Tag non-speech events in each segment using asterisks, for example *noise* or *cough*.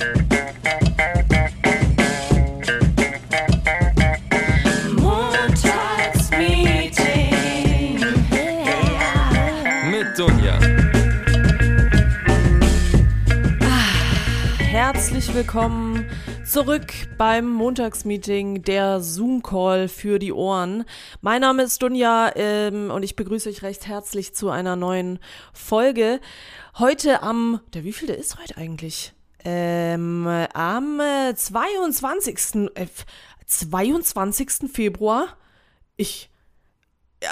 Montagsmeeting Mit Dunja. Herzlich willkommen zurück beim Montagsmeeting, der Zoom-Call für die Ohren. Mein Name ist Dunja ähm, und ich begrüße euch recht herzlich zu einer neuen Folge. Heute am, der wie viel der ist heute eigentlich? Ähm, am äh, 22. Äh, 22. Februar. Ich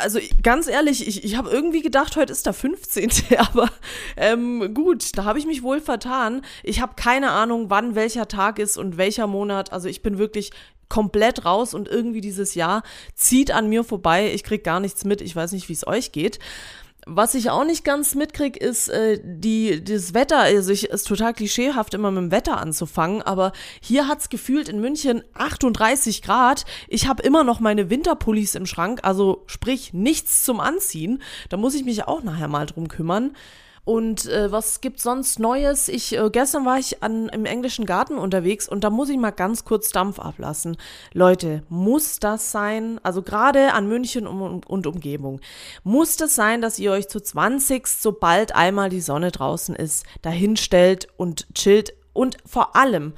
also ganz ehrlich, ich, ich habe irgendwie gedacht, heute ist der 15. *laughs* Aber ähm, gut, da habe ich mich wohl vertan. Ich habe keine Ahnung, wann welcher Tag ist und welcher Monat. Also ich bin wirklich komplett raus und irgendwie dieses Jahr zieht an mir vorbei. Ich krieg gar nichts mit. Ich weiß nicht, wie es euch geht. Was ich auch nicht ganz mitkrieg, ist äh, die, das Wetter. Also ich ist total klischeehaft, immer mit dem Wetter anzufangen, aber hier hat's gefühlt in München 38 Grad. Ich habe immer noch meine Winterpullis im Schrank, also sprich nichts zum Anziehen. Da muss ich mich auch nachher mal drum kümmern. Und äh, was gibt sonst Neues? Ich äh, gestern war ich an, im englischen Garten unterwegs und da muss ich mal ganz kurz Dampf ablassen. Leute, muss das sein? Also gerade an München und, und Umgebung. Muss das sein, dass ihr euch zu 20, sobald einmal die Sonne draußen ist, dahinstellt und chillt und vor allem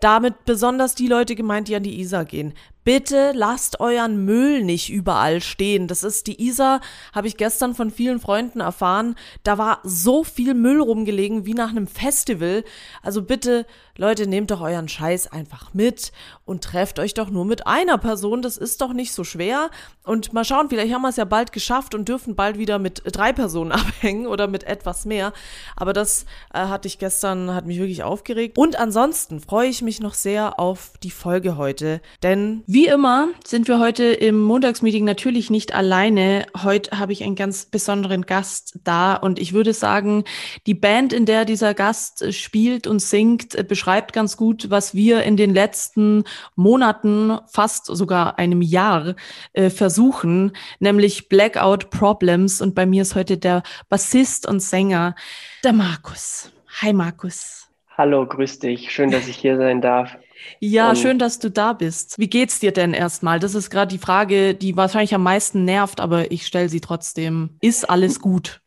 damit besonders die Leute gemeint, die an die Isar gehen. Bitte lasst euren Müll nicht überall stehen. Das ist die Isar, habe ich gestern von vielen Freunden erfahren. Da war so viel Müll rumgelegen wie nach einem Festival. Also bitte, Leute, nehmt doch euren Scheiß einfach mit und trefft euch doch nur mit einer Person. Das ist doch nicht so schwer. Und mal schauen, vielleicht haben wir es ja bald geschafft und dürfen bald wieder mit drei Personen *laughs* abhängen oder mit etwas mehr. Aber das äh, hatte ich gestern, hat mich wirklich aufgeregt. Und ansonsten freue ich mich noch sehr auf die Folge heute, denn Wie immer sind wir heute im Montagsmeeting natürlich nicht alleine. Heute habe ich einen ganz besonderen Gast da und ich würde sagen, die Band, in der dieser Gast spielt und singt, beschreibt ganz gut, was wir in den letzten Monaten, fast sogar einem Jahr, äh, versuchen, nämlich Blackout Problems. Und bei mir ist heute der Bassist und Sänger, der Markus. Hi Markus. Hallo, grüß dich. Schön, dass ich hier sein darf. Ja, Und- schön, dass du da bist. Wie geht's dir denn erstmal? Das ist gerade die Frage, die wahrscheinlich am meisten nervt, aber ich stelle sie trotzdem. Ist alles gut?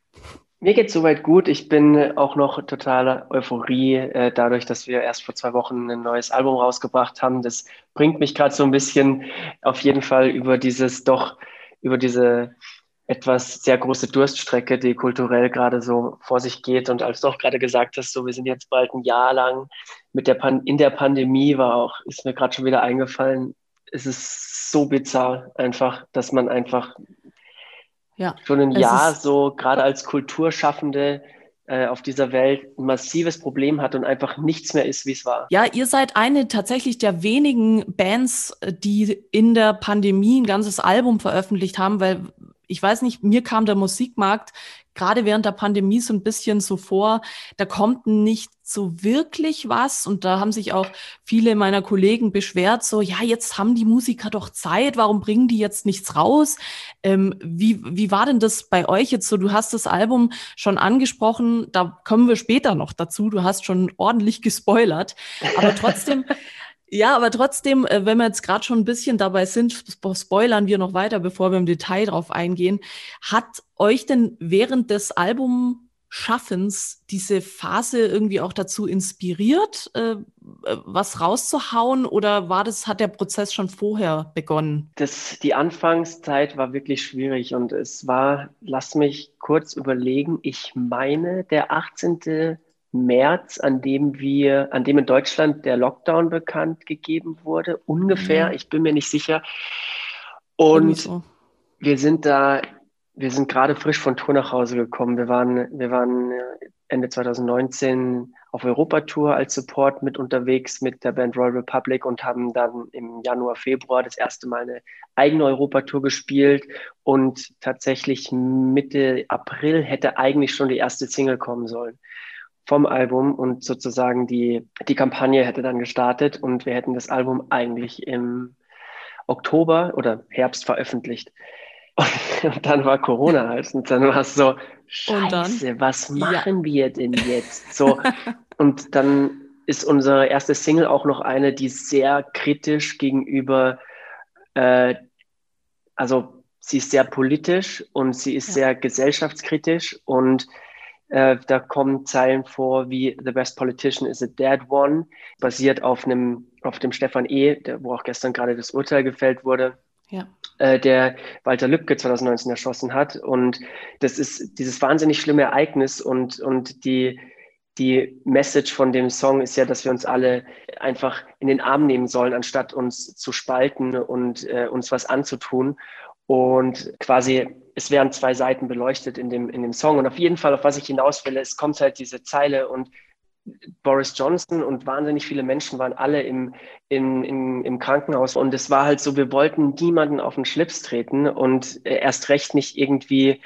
Mir geht's soweit gut. Ich bin auch noch totaler Euphorie, äh, dadurch, dass wir erst vor zwei Wochen ein neues Album rausgebracht haben. Das bringt mich gerade so ein bisschen auf jeden Fall über dieses doch, über diese etwas sehr große Durststrecke, die kulturell gerade so vor sich geht. Und als du auch gerade gesagt hast, so wir sind jetzt bald ein Jahr lang mit der Pan in der Pandemie war auch, ist mir gerade schon wieder eingefallen, es ist so bizarr einfach, dass man einfach Ja. schon ein Jahr so gerade als Kulturschaffende äh, auf dieser Welt ein massives Problem hat und einfach nichts mehr ist, wie es war. Ja, ihr seid eine tatsächlich der wenigen Bands, die in der Pandemie ein ganzes Album veröffentlicht haben, weil ich weiß nicht, mir kam der Musikmarkt gerade während der Pandemie so ein bisschen so vor, da kommt nicht so wirklich was. Und da haben sich auch viele meiner Kollegen beschwert, so, ja, jetzt haben die Musiker doch Zeit, warum bringen die jetzt nichts raus? Ähm, wie, wie war denn das bei euch jetzt so? Du hast das Album schon angesprochen, da kommen wir später noch dazu, du hast schon ordentlich gespoilert, aber trotzdem, *laughs* ja, aber trotzdem, äh, wenn wir jetzt gerade schon ein bisschen dabei sind, spo- spoilern wir noch weiter, bevor wir im Detail drauf eingehen. Hat euch denn während des Albumschaffens diese Phase irgendwie auch dazu inspiriert, äh, äh, was rauszuhauen oder war das, hat der Prozess schon vorher begonnen? Das, die Anfangszeit war wirklich schwierig und es war, lass mich kurz überlegen, ich meine, der 18. März, an dem wir, an dem in Deutschland der Lockdown bekannt gegeben wurde, ungefähr, Mhm. ich bin mir nicht sicher. Und so. wir sind da, wir sind gerade frisch von Tour nach Hause gekommen. Wir waren, wir waren äh, Ende 2019 auf Europatour als Support mit unterwegs mit der Band Royal Republic und haben dann im Januar, Februar das erste Mal eine eigene Europatour gespielt und tatsächlich Mitte April hätte eigentlich schon die erste Single kommen sollen vom Album und sozusagen die, die Kampagne hätte dann gestartet und wir hätten das Album eigentlich im Oktober oder Herbst veröffentlicht. *laughs* Und dann war Corona halt und dann war es so, scheiße, was Ja. machen wir denn jetzt? So, *laughs* und dann ist unsere erste Single auch noch eine, die sehr kritisch gegenüber, äh, also sie ist sehr politisch und sie ist ja. sehr gesellschaftskritisch und äh, da kommen Zeilen vor wie The best politician is a dead one, basiert auf einem, auf dem Stefan E., der, wo auch gestern gerade das Urteil gefällt wurde. Ja. Äh, der Walter Lübcke 2019 erschossen hat. Und das ist dieses wahnsinnig schlimme Ereignis und, und die, die Message von dem Song ist ja, dass wir uns alle einfach in den Arm nehmen sollen, anstatt uns zu spalten und äh, uns was anzutun. Und quasi, es werden zwei Seiten beleuchtet in dem, in dem Song. Und auf jeden Fall, auf was ich hinaus will, es kommt halt diese Zeile und Boris Johnson und wahnsinnig viele Menschen waren alle im, in, in, im Krankenhaus. Und es war halt so, wir wollten niemanden auf den Schlips treten und erst recht nicht irgendwie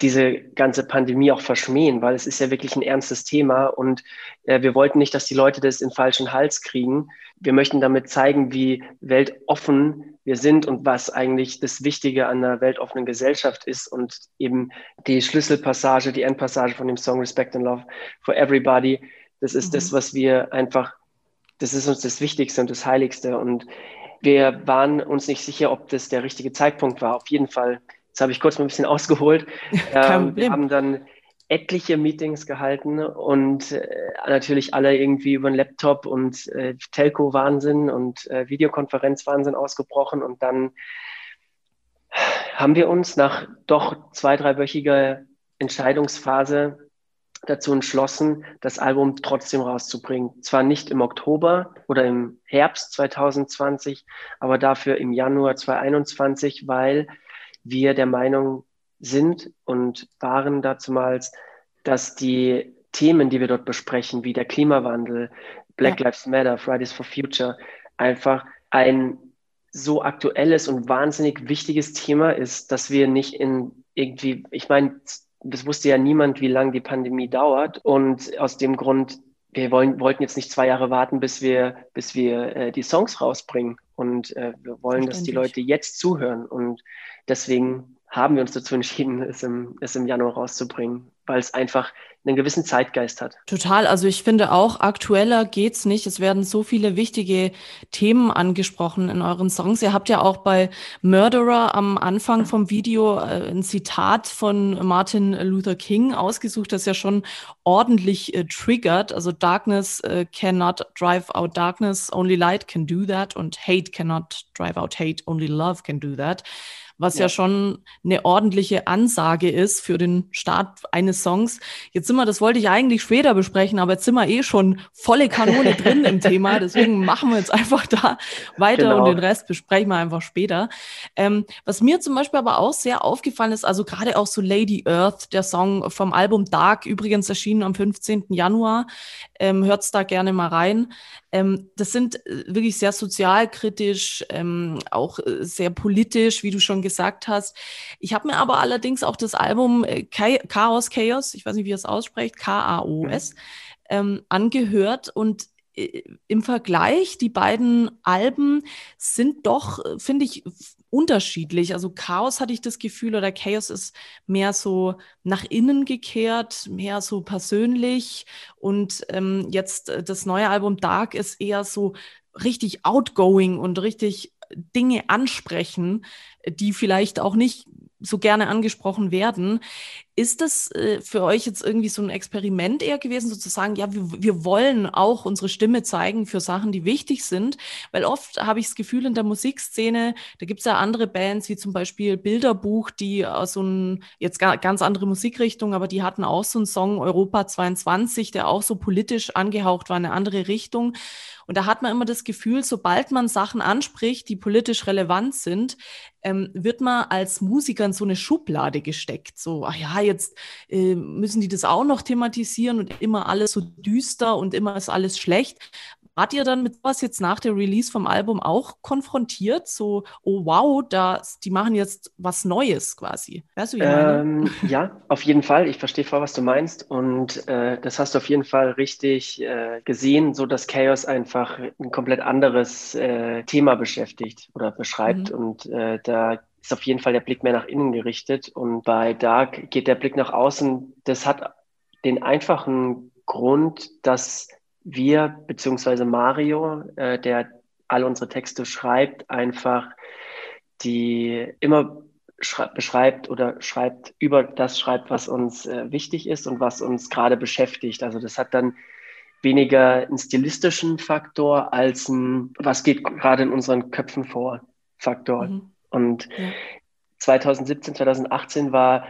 diese ganze Pandemie auch verschmähen, weil es ist ja wirklich ein ernstes Thema und äh, wir wollten nicht, dass die Leute das in falschen Hals kriegen. Wir möchten damit zeigen, wie weltoffen wir sind und was eigentlich das Wichtige an einer weltoffenen Gesellschaft ist und eben die Schlüsselpassage, die Endpassage von dem Song Respect and Love for Everybody, das ist mhm. das, was wir einfach, das ist uns das Wichtigste und das Heiligste und wir waren uns nicht sicher, ob das der richtige Zeitpunkt war. Auf jeden Fall Jetzt habe ich kurz mal ein bisschen *laughs* ausgeholt. Ähm, wir haben dann etliche Meetings gehalten und äh, natürlich alle irgendwie über den Laptop und äh, Telco-Wahnsinn und äh, Videokonferenz-Wahnsinn ausgebrochen. Und dann haben wir uns nach doch zwei, dreiwöchiger Entscheidungsphase dazu entschlossen, das Album trotzdem rauszubringen. Zwar nicht im Oktober oder im Herbst 2020, aber dafür im Januar 2021, weil wir der Meinung sind und waren dazumals, dass die Themen, die wir dort besprechen, wie der Klimawandel, Black ja. Lives Matter, Fridays for Future, einfach ein so aktuelles und wahnsinnig wichtiges Thema ist, dass wir nicht in irgendwie, ich meine, das wusste ja niemand, wie lange die Pandemie dauert. Und aus dem Grund, wir wollen, wollten jetzt nicht zwei Jahre warten, bis wir, bis wir äh, die Songs rausbringen. Und äh, wir wollen, dass die Leute jetzt zuhören. Und deswegen haben wir uns dazu entschieden, es im, es im Januar rauszubringen, weil es einfach einen gewissen Zeitgeist hat. Total. Also ich finde auch, aktueller geht's nicht. Es werden so viele wichtige Themen angesprochen in euren Songs. Ihr habt ja auch bei Murderer am Anfang vom Video äh, ein Zitat von Martin Luther King ausgesucht, das ja schon ordentlich äh, triggert. Also Darkness äh, cannot drive out darkness, only light can do that und Hate cannot drive out hate, only love can do that was ja. ja. schon eine ordentliche Ansage ist für den Start eines Songs. Jetzt sind wir, das wollte ich eigentlich später besprechen, aber jetzt sind wir eh schon volle Kanone *laughs* drin im Thema. Deswegen machen wir jetzt einfach da weiter genau. und den Rest besprechen wir einfach später. Ähm, was mir zum Beispiel aber auch sehr aufgefallen ist, also gerade auch so Lady Earth, der Song vom Album Dark, übrigens erschienen am 15. Januar. Ähm, hört's da gerne mal rein. Ähm, das sind äh, wirklich sehr sozialkritisch, ähm, auch äh, sehr politisch, wie du schon gesagt hast. Ich habe mir aber allerdings auch das Album äh, Chaos Chaos, ich weiß nicht, wie ihr es ausspricht, K-A-O-S, ähm, angehört und im Vergleich, die beiden Alben sind doch, finde ich, unterschiedlich. Also Chaos hatte ich das Gefühl oder Chaos ist mehr so nach innen gekehrt, mehr so persönlich. Und ähm, jetzt äh, das neue Album Dark ist eher so richtig outgoing und richtig Dinge ansprechen, die vielleicht auch nicht so gerne angesprochen werden. Ist das äh, für euch jetzt irgendwie so ein Experiment eher gewesen, sozusagen, ja, wir, wir wollen auch unsere Stimme zeigen für Sachen, die wichtig sind? Weil oft habe ich das Gefühl in der Musikszene, da gibt es ja andere Bands, wie zum Beispiel Bilderbuch, die so ein, jetzt ganz andere Musikrichtung, aber die hatten auch so einen Song Europa 22, der auch so politisch angehaucht war, eine andere Richtung. Und da hat man immer das Gefühl, sobald man Sachen anspricht, die politisch relevant sind, ähm, wird man als Musiker so eine Schublade gesteckt. So, ach ja, jetzt äh, müssen die das auch noch thematisieren und immer alles so düster und immer ist alles schlecht. Wart ihr dann mit was jetzt nach der Release vom Album auch konfrontiert? So, oh wow, da, die machen jetzt was Neues quasi. Weißt du, ähm, ja, auf jeden Fall. Ich verstehe voll, was du meinst. Und äh, das hast du auf jeden Fall richtig äh, gesehen, so dass Chaos einfach ein komplett anderes äh, Thema beschäftigt oder beschreibt. Mhm. Und äh, da ist auf jeden Fall der Blick mehr nach innen gerichtet. Und bei Dark geht der Blick nach außen. Das hat den einfachen Grund, dass wir beziehungsweise Mario, äh, der all unsere Texte schreibt, einfach die immer beschreibt oder schreibt über das schreibt, was uns äh, wichtig ist und was uns gerade beschäftigt. Also das hat dann weniger einen stilistischen Faktor als ein, was geht gerade in unseren Köpfen vor, Faktor. Mhm. Und ja. 2017, 2018 war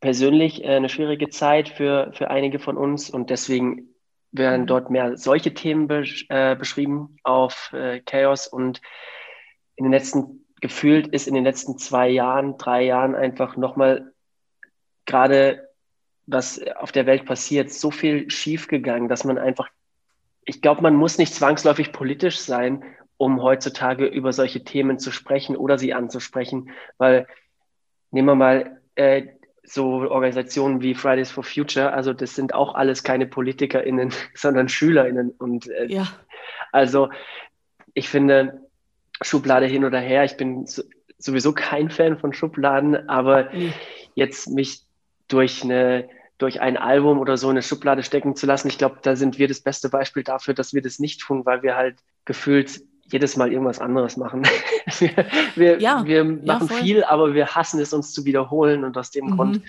persönlich äh, eine schwierige Zeit für, für einige von uns und deswegen werden mhm. dort mehr solche Themen besch äh, beschrieben auf äh, Chaos und in den letzten, gefühlt ist in den letzten zwei Jahren, drei Jahren einfach nochmal gerade was auf der Welt passiert, so viel schiefgegangen, dass man einfach, ich glaube, man muss nicht zwangsläufig politisch sein, um heutzutage über solche Themen zu sprechen oder sie anzusprechen, weil nehmen wir mal äh, so Organisationen wie Fridays for Future, also das sind auch alles keine PolitikerInnen, *laughs* sondern SchülerInnen. Und äh, ja. also ich finde, Schublade hin oder her, ich bin sowieso kein Fan von Schubladen, aber mhm. jetzt mich durch eine durch ein Album oder so eine Schublade stecken zu lassen, ich glaube, da sind wir das beste Beispiel dafür, dass wir das nicht tun, weil wir halt gefühlt jedes Mal irgendwas anderes machen. *laughs* wir, wir, ja, wir machen ja, viel, aber wir hassen es, uns zu wiederholen und aus dem mhm. Grund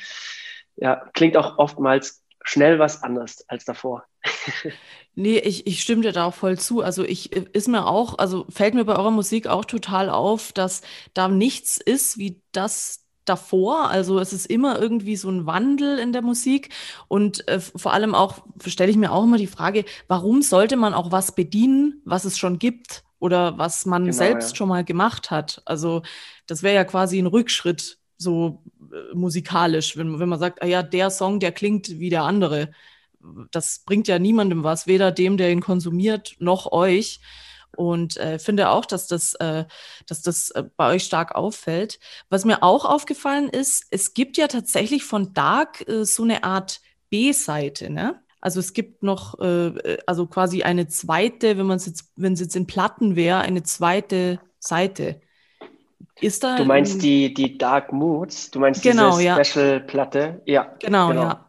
ja, klingt auch oftmals schnell was anderes als davor. *laughs* nee, ich, ich stimme dir da auch voll zu. Also ich ist mir auch, also fällt mir bei eurer Musik auch total auf, dass da nichts ist wie das davor. Also es ist immer irgendwie so ein Wandel in der Musik und äh, vor allem auch stelle ich mir auch immer die Frage, warum sollte man auch was bedienen, was es schon gibt? Oder was man genau, selbst ja. schon mal gemacht hat. Also das wäre ja quasi ein Rückschritt, so äh, musikalisch, wenn, wenn man sagt, ah ja, der Song, der klingt wie der andere. Das bringt ja niemandem was, weder dem, der ihn konsumiert, noch euch. Und äh, finde auch, dass das, äh, dass das äh, bei euch stark auffällt. Was mir auch aufgefallen ist, es gibt ja tatsächlich von Dark äh, so eine Art B-Seite, ne? Also es gibt noch, äh, äh, also quasi eine zweite, wenn man es jetzt, wenn es jetzt in Platten wäre, eine zweite Seite. Ist da. Du meinst die, die Dark Moods? Du meinst genau, diese Special-Platte? Ja. Genau, genau. ja.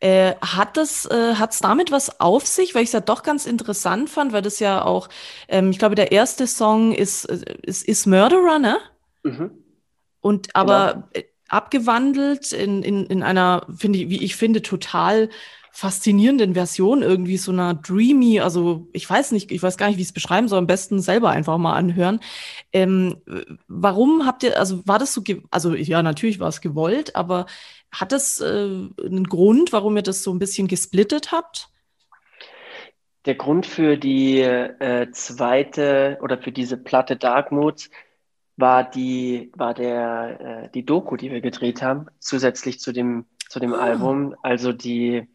Äh, hat das, äh, hat's damit was auf sich, weil ich es ja doch ganz interessant fand, weil das ja auch, ähm, ich glaube, der erste Song ist, äh, ist, ist Murderer, ne? Mhm. Und aber genau. Äh, abgewandelt in, in, in einer, finde ich, wie ich finde, total faszinierenden Version irgendwie so einer dreamy, also ich weiß nicht, ich weiß gar nicht, wie ich es beschreiben soll, am besten selber einfach mal anhören. Ähm, warum habt ihr, also war das so, also ja, natürlich war es gewollt, aber hat das äh, einen Grund, warum ihr das so ein bisschen gesplittet habt? Der Grund für die äh, zweite oder für diese Platte Dark Moods war die, war der, äh, die Doku, die wir gedreht haben, zusätzlich zu dem, zu dem ah. Album. Also die,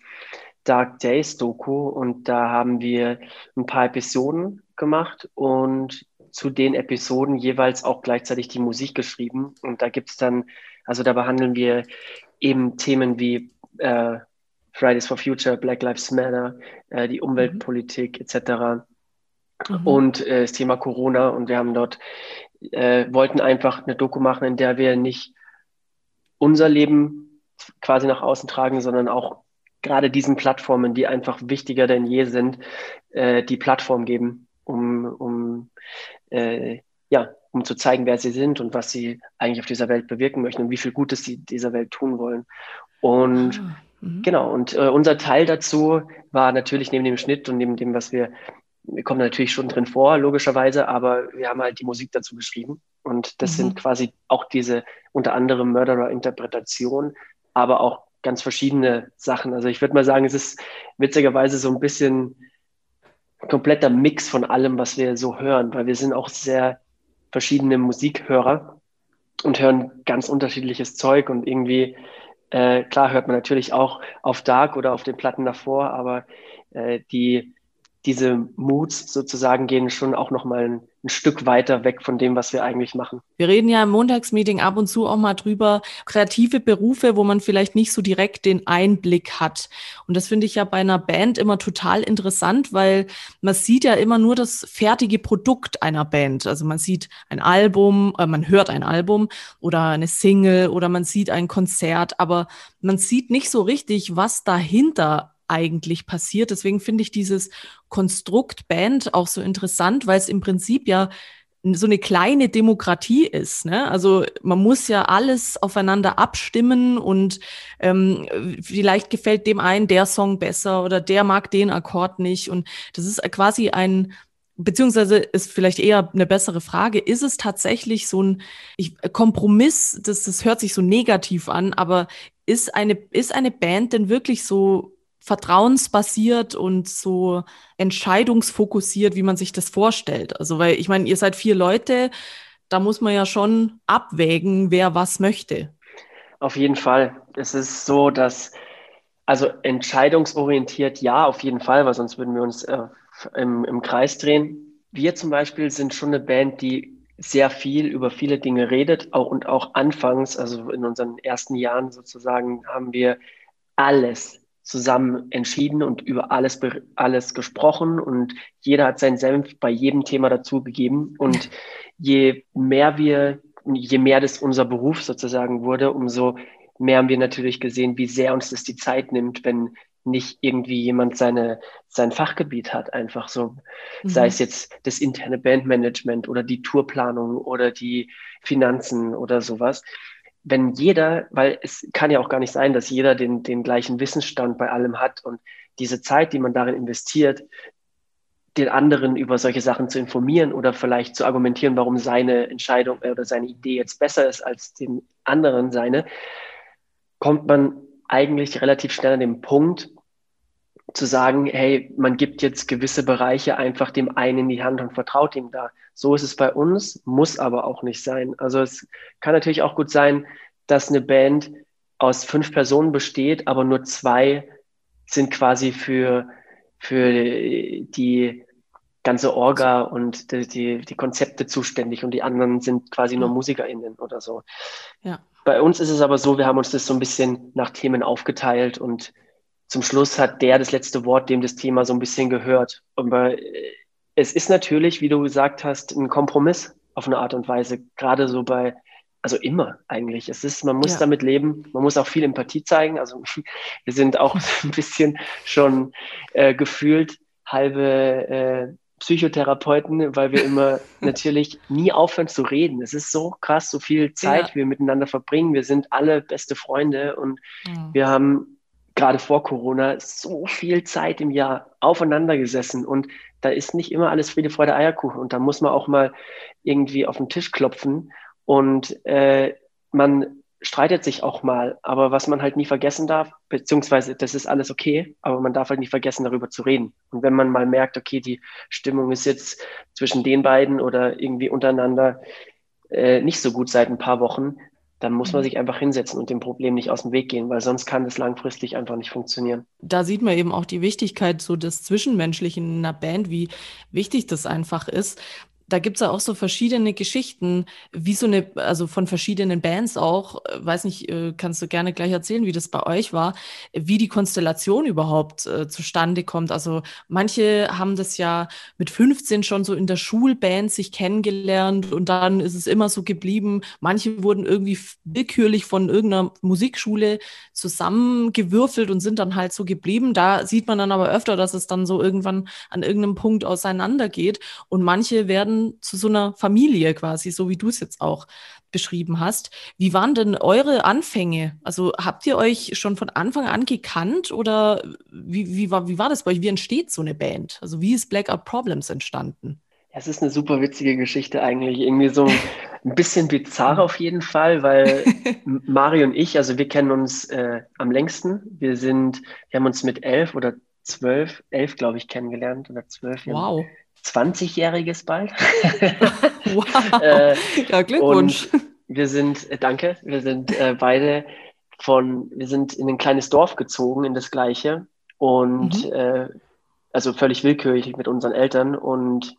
Dark Days Doku und da haben wir ein paar Episoden gemacht und zu den Episoden jeweils auch gleichzeitig die Musik geschrieben. Und da gibt es dann, also da behandeln wir eben Themen wie äh, Fridays for Future, Black Lives Matter, äh, die Umweltpolitik mhm. etc. Mhm. Und äh, das Thema Corona. Und wir haben dort, äh, wollten einfach eine Doku machen, in der wir nicht unser Leben quasi nach außen tragen, sondern auch gerade diesen Plattformen, die einfach wichtiger denn je sind, äh, die Plattform geben, um, um, äh, ja, um zu zeigen, wer sie sind und was sie eigentlich auf dieser Welt bewirken möchten und wie viel Gutes sie dieser Welt tun wollen. Und ah, mhm. genau, und äh, unser Teil dazu war natürlich neben dem Schnitt und neben dem, was wir, wir kommen natürlich schon drin vor, logischerweise, aber wir haben halt die Musik dazu geschrieben. Und das mhm. sind quasi auch diese unter anderem Murderer-Interpretation, aber auch ganz verschiedene Sachen. Also ich würde mal sagen, es ist witzigerweise so ein bisschen kompletter Mix von allem, was wir so hören, weil wir sind auch sehr verschiedene Musikhörer und hören ganz unterschiedliches Zeug und irgendwie, äh, klar hört man natürlich auch auf Dark oder auf den Platten davor, aber äh, die, diese Moods sozusagen gehen schon auch nochmal ein ein Stück weiter weg von dem, was wir eigentlich machen. Wir reden ja im Montagsmeeting ab und zu auch mal drüber, kreative Berufe, wo man vielleicht nicht so direkt den Einblick hat. Und das finde ich ja bei einer Band immer total interessant, weil man sieht ja immer nur das fertige Produkt einer Band. Also man sieht ein Album, äh, man hört ein Album oder eine Single oder man sieht ein Konzert, aber man sieht nicht so richtig, was dahinter eigentlich passiert. Deswegen finde ich dieses Konstrukt Band auch so interessant, weil es im Prinzip ja so eine kleine Demokratie ist. Ne? Also man muss ja alles aufeinander abstimmen und ähm, vielleicht gefällt dem einen der Song besser oder der mag den Akkord nicht. Und das ist quasi ein, beziehungsweise ist vielleicht eher eine bessere Frage, ist es tatsächlich so ein ich, Kompromiss, das, das hört sich so negativ an, aber ist eine, ist eine Band denn wirklich so vertrauensbasiert und so entscheidungsfokussiert, wie man sich das vorstellt. Also, weil ich meine, ihr seid vier Leute, da muss man ja schon abwägen, wer was möchte. Auf jeden Fall. Es ist so, dass, also entscheidungsorientiert ja, auf jeden Fall, weil sonst würden wir uns äh, im, im Kreis drehen. Wir zum Beispiel sind schon eine Band, die sehr viel über viele Dinge redet, auch und auch anfangs, also in unseren ersten Jahren sozusagen, haben wir alles zusammen entschieden und über alles, alles gesprochen und jeder hat seinen Senf bei jedem Thema dazugegeben. Und je mehr wir, je mehr das unser Beruf sozusagen wurde, umso mehr haben wir natürlich gesehen, wie sehr uns das die Zeit nimmt, wenn nicht irgendwie jemand seine, sein Fachgebiet hat, einfach so. Mhm. Sei es jetzt das interne Bandmanagement oder die Tourplanung oder die Finanzen oder sowas wenn jeder, weil es kann ja auch gar nicht sein, dass jeder den, den gleichen Wissensstand bei allem hat und diese Zeit, die man darin investiert, den anderen über solche Sachen zu informieren oder vielleicht zu argumentieren, warum seine Entscheidung oder seine Idee jetzt besser ist als den anderen seine, kommt man eigentlich relativ schnell an den Punkt, zu sagen, hey, man gibt jetzt gewisse Bereiche einfach dem einen in die Hand und vertraut ihm da. So ist es bei uns, muss aber auch nicht sein. Also es kann natürlich auch gut sein, dass eine Band aus fünf Personen besteht, aber nur zwei sind quasi für, für die ganze Orga und die, die, die Konzepte zuständig und die anderen sind quasi nur MusikerInnen oder so. Ja. Bei uns ist es aber so, wir haben uns das so ein bisschen nach Themen aufgeteilt und zum Schluss hat der das letzte Wort, dem das Thema so ein bisschen gehört. Aber äh, es ist natürlich, wie du gesagt hast, ein Kompromiss auf eine Art und Weise, gerade so bei, also immer eigentlich. Es ist, man muss ja. damit leben, man muss auch viel Empathie zeigen. Also *laughs* wir sind auch *laughs* ein bisschen schon äh, gefühlt halbe äh, Psychotherapeuten, weil wir immer *laughs* natürlich nie aufhören zu reden. Es ist so krass, so viel Zeit ja. wir miteinander verbringen. Wir sind alle beste Freunde und ja. wir haben gerade vor Corona so viel Zeit im Jahr aufeinander gesessen und da ist nicht immer alles Friede, Freude, Eierkuchen. Und da muss man auch mal irgendwie auf den Tisch klopfen. Und äh, man streitet sich auch mal, aber was man halt nie vergessen darf, beziehungsweise das ist alles okay, aber man darf halt nie vergessen, darüber zu reden. Und wenn man mal merkt, okay, die Stimmung ist jetzt zwischen den beiden oder irgendwie untereinander äh, nicht so gut seit ein paar Wochen, dann muss man mhm. sich einfach hinsetzen und dem Problem nicht aus dem Weg gehen, weil sonst kann das langfristig einfach nicht funktionieren. Da sieht man eben auch die Wichtigkeit so des Zwischenmenschlichen in einer Band, wie wichtig das einfach ist da gibt's ja auch so verschiedene Geschichten, wie so eine, also von verschiedenen Bands auch, äh, weiß nicht, äh, kannst du gerne gleich erzählen, wie das bei euch war, wie die Konstellation überhaupt äh, zustande kommt. Also manche haben das ja mit 15 schon so in der Schulband sich kennengelernt und dann ist es immer so geblieben. Manche wurden irgendwie willkürlich von irgendeiner Musikschule zusammengewürfelt und sind dann halt so geblieben. Da sieht man dann aber öfter, dass es dann so irgendwann an irgendeinem Punkt auseinandergeht und manche werden zu so einer Familie quasi, so wie du es jetzt auch beschrieben hast. Wie waren denn eure Anfänge? Also habt ihr euch schon von Anfang an gekannt oder wie, wie, war, wie war das bei euch? Wie entsteht so eine Band? Also wie ist Blackout Problems entstanden? Es ist eine super witzige Geschichte eigentlich. Irgendwie so ein bisschen bizarr auf jeden Fall, weil Mario und ich, also wir kennen uns äh, am längsten. Wir sind, wir haben uns mit elf oder zwölf, elf glaube ich, kennengelernt oder zwölf. Wow. 20-jähriges bald. *laughs* wow. äh, ja, Glückwunsch. wir sind, äh, danke, wir sind äh, beide von, wir sind in ein kleines Dorf gezogen, in das gleiche. Und mhm. äh, also völlig willkürlich mit unseren Eltern und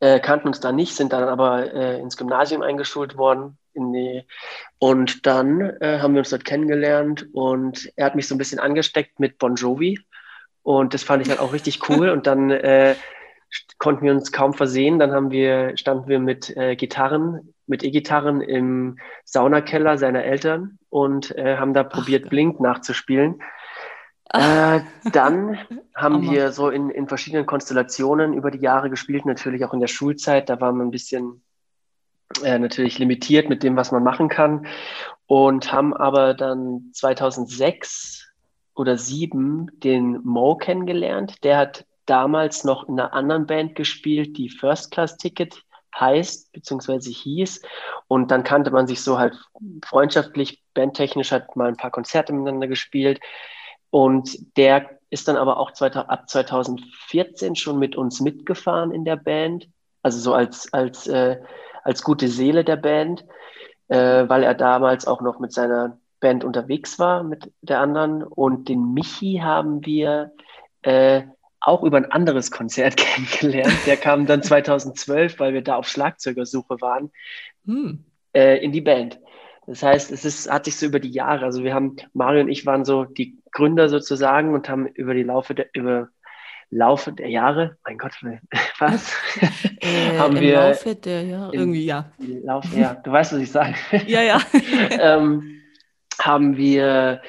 äh, kannten uns da nicht, sind dann aber äh, ins Gymnasium eingeschult worden. In die, und dann haben wir uns dort kennengelernt und er hat mich so ein bisschen angesteckt mit Bon Jovi. Und das fand ich dann auch richtig cool. *laughs* Und dann äh, konnten wir uns kaum versehen. Dann haben wir, standen wir mit äh, Gitarren, mit E-Gitarren im Saunakeller seiner Eltern und äh, haben da probiert, Ach, Blink nachzuspielen. Äh, dann *laughs* haben oh wir so in, in verschiedenen Konstellationen über die Jahre gespielt, natürlich auch in der Schulzeit. Da war man ein bisschen äh, natürlich limitiert mit dem, was man machen kann. Und haben aber dann 2006 oder 2007 den Mo kennengelernt. Der hat damals noch in einer anderen Band gespielt, die First Class Ticket heißt, beziehungsweise hieß. Und dann kannte man sich so halt freundschaftlich, bandtechnisch, hat mal ein paar Konzerte miteinander gespielt. Und der ist dann aber auch ab 2014 schon mit uns mitgefahren in der Band. Also so als, als, äh, als gute Seele der Band, äh, weil er damals auch noch mit seiner Band unterwegs war, mit der anderen. Und den Michi haben wir äh, auch über ein anderes Konzert *laughs* kennengelernt. Der kam dann 2012, weil wir da auf Schlagzeugersuche waren, hm. äh, in die Band. Das heißt, es ist, hat sich so über die Jahre, also wir haben, Mario und ich waren so die Gründer sozusagen und haben über die Laufe der, über Laufe der Jahre, mein Gott, *laughs* was? Äh, *laughs* haben Im wir Laufe der Jahre, irgendwie ja. Laufe, ja, du weißt, was ich sage. ja, ja. ähm, haben wir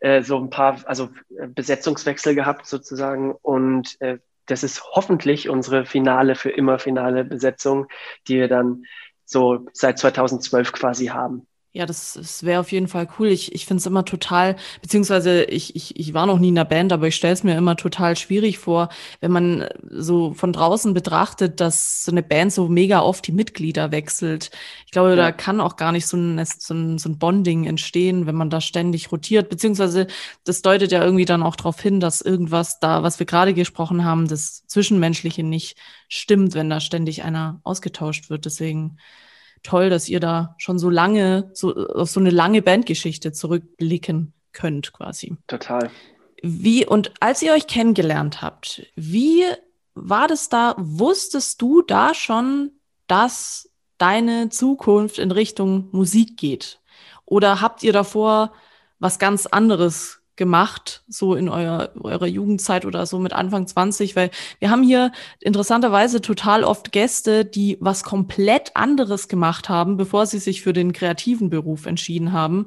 äh, so ein paar, also äh, Besetzungswechsel gehabt sozusagen und äh, das ist hoffentlich unsere finale, für immer finale Besetzung, die wir dann so seit 2012 quasi haben. Ja, das, das wäre auf jeden Fall cool. Ich, ich finde es immer total, beziehungsweise ich, ich, ich war noch nie in der Band, aber ich stelle es mir immer total schwierig vor, wenn man so von draußen betrachtet, dass so eine Band so mega oft die Mitglieder wechselt. Ich glaube, ja. da kann auch gar nicht so ein, so, ein, so ein Bonding entstehen, wenn man da ständig rotiert, beziehungsweise das deutet ja irgendwie dann auch darauf hin, dass irgendwas da, was wir gerade gesprochen haben, das Zwischenmenschliche nicht stimmt, wenn da ständig einer ausgetauscht wird. Deswegen toll, dass ihr da schon so lange, so auf so eine lange Bandgeschichte zurückblicken könnt, quasi. Total. Wie, und als ihr euch kennengelernt habt, wie war das da? Wusstest du da schon, dass deine Zukunft in Richtung Musik geht? Oder habt ihr davor was ganz anderes gemacht, so in eurer, eurer Jugendzeit oder so mit Anfang 20, weil wir haben hier interessanterweise total oft Gäste, die was komplett anderes gemacht haben, bevor sie sich für den kreativen Beruf entschieden haben.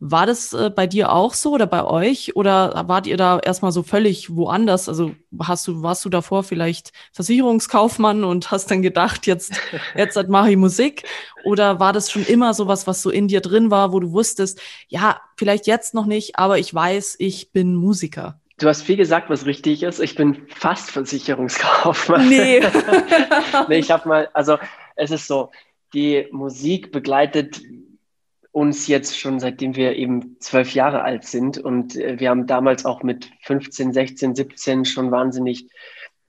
War das äh, bei dir auch so oder bei euch oder wart ihr da erstmal so völlig woanders? Also hast du, warst du davor vielleicht Versicherungskaufmann und hast dann gedacht, jetzt, *laughs* jetzt mache ich Musik? Oder war das schon immer sowas, was so in dir drin war, wo du wusstest, ja, vielleicht jetzt noch nicht, aber ich weiß, ich bin Musiker? Du hast viel gesagt, was richtig ist. Ich bin fast Versicherungskaufmann. Nee. *laughs* *laughs* nee, ich habe mal, also es ist so, die Musik begleitet uns jetzt schon seitdem wir eben zwölf Jahre alt sind. Und äh, wir haben damals auch mit 15, 16, 17 schon wahnsinnig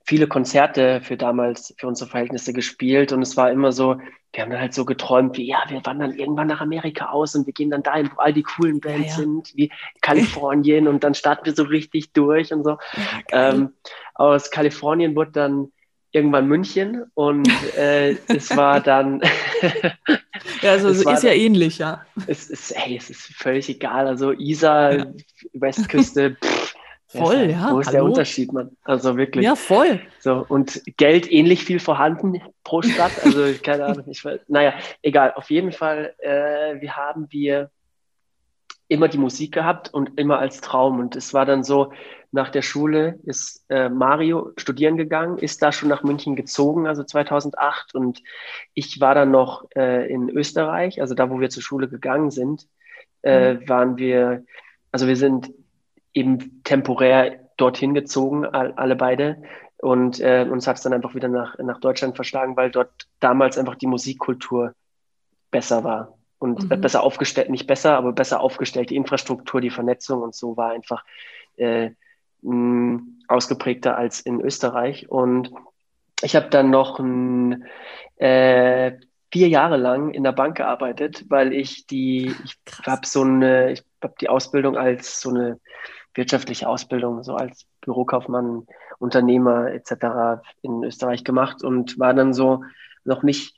viele Konzerte für damals, für unsere Verhältnisse gespielt. Und es war immer so, wir haben dann halt so geträumt, wie, ja, wir wandern irgendwann nach Amerika aus und wir gehen dann dahin, wo all die coolen Bands ja, ja. sind, wie Kalifornien. und dann starten wir so richtig durch und so. Ja, ähm, aus Kalifornien wurde dann irgendwann München und äh, es war dann. *laughs* *laughs* ja, also es ist ja ähnlich, ja. Es ist, hey, es ist völlig egal. Also Isar, ja. Westküste, *laughs* pff, Voll, ja. Wo ist Hallo? der Unterschied, man? Also wirklich. Ja, voll. So, und Geld ähnlich viel vorhanden pro Stadt. Also, keine Ahnung. Ich weiß, naja, egal. Auf jeden Fall, äh, wir haben wir immer die Musik gehabt und immer als Traum. Und es war dann so, nach der Schule ist äh, Mario studieren gegangen, ist da schon nach München gezogen, also 2008. Und ich war dann noch äh, in Österreich, also da, wo wir zur Schule gegangen sind, äh, mhm. waren wir, also wir sind eben temporär dorthin gezogen, alle beide. Und äh, uns hat es dann einfach wieder nach, nach Deutschland verschlagen, weil dort damals einfach die Musikkultur besser war und mhm. besser aufgestellt, nicht besser, aber besser aufgestellt. Die Infrastruktur, die Vernetzung und so war einfach äh, mh, ausgeprägter als in Österreich. Und ich habe dann noch ein, äh, vier Jahre lang in der Bank gearbeitet, weil ich die, ich habe so eine, ich habe die Ausbildung als so eine wirtschaftliche Ausbildung, so als Bürokaufmann, Unternehmer etc. in Österreich gemacht und war dann so noch nicht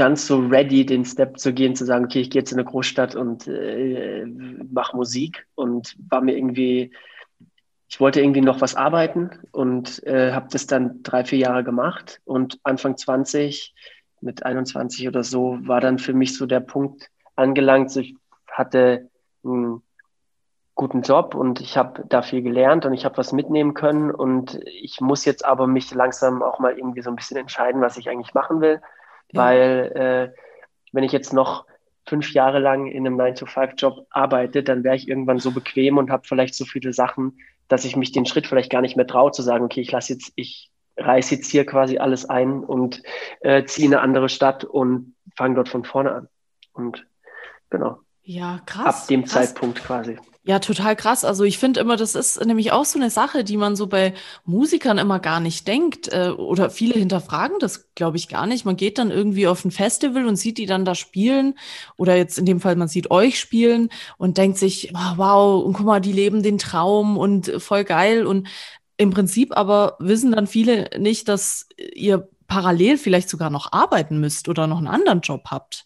ganz so ready, den Step zu gehen, zu sagen, okay, ich gehe jetzt in eine Großstadt und äh, mache Musik und war mir irgendwie, ich wollte irgendwie noch was arbeiten und äh, habe das dann drei, vier Jahre gemacht und Anfang 20, mit 21 oder so, war dann für mich so der Punkt angelangt, ich hatte ein guten Job und ich habe da viel gelernt und ich habe was mitnehmen können und ich muss jetzt aber mich langsam auch mal irgendwie so ein bisschen entscheiden, was ich eigentlich machen will, ja. weil äh, wenn ich jetzt noch fünf Jahre lang in einem 9-to-5-Job arbeite, dann wäre ich irgendwann so bequem und habe vielleicht so viele Sachen, dass ich mich den Schritt vielleicht gar nicht mehr traue zu sagen, okay, ich lasse jetzt, ich reiße jetzt hier quasi alles ein und äh, ziehe in eine andere Stadt und fange dort von vorne an. Und genau. Ja, krass. Ab dem krass. Zeitpunkt quasi. Ja, total krass. Also ich finde immer, das ist nämlich auch so eine Sache, die man so bei Musikern immer gar nicht denkt. Äh, oder viele hinterfragen das, glaube ich, gar nicht. Man geht dann irgendwie auf ein Festival und sieht die dann da spielen. Oder jetzt in dem Fall, man sieht euch spielen und denkt sich, oh, wow, und guck mal, die leben den Traum und voll geil. Und im Prinzip aber wissen dann viele nicht, dass ihr parallel vielleicht sogar noch arbeiten müsst oder noch einen anderen Job habt.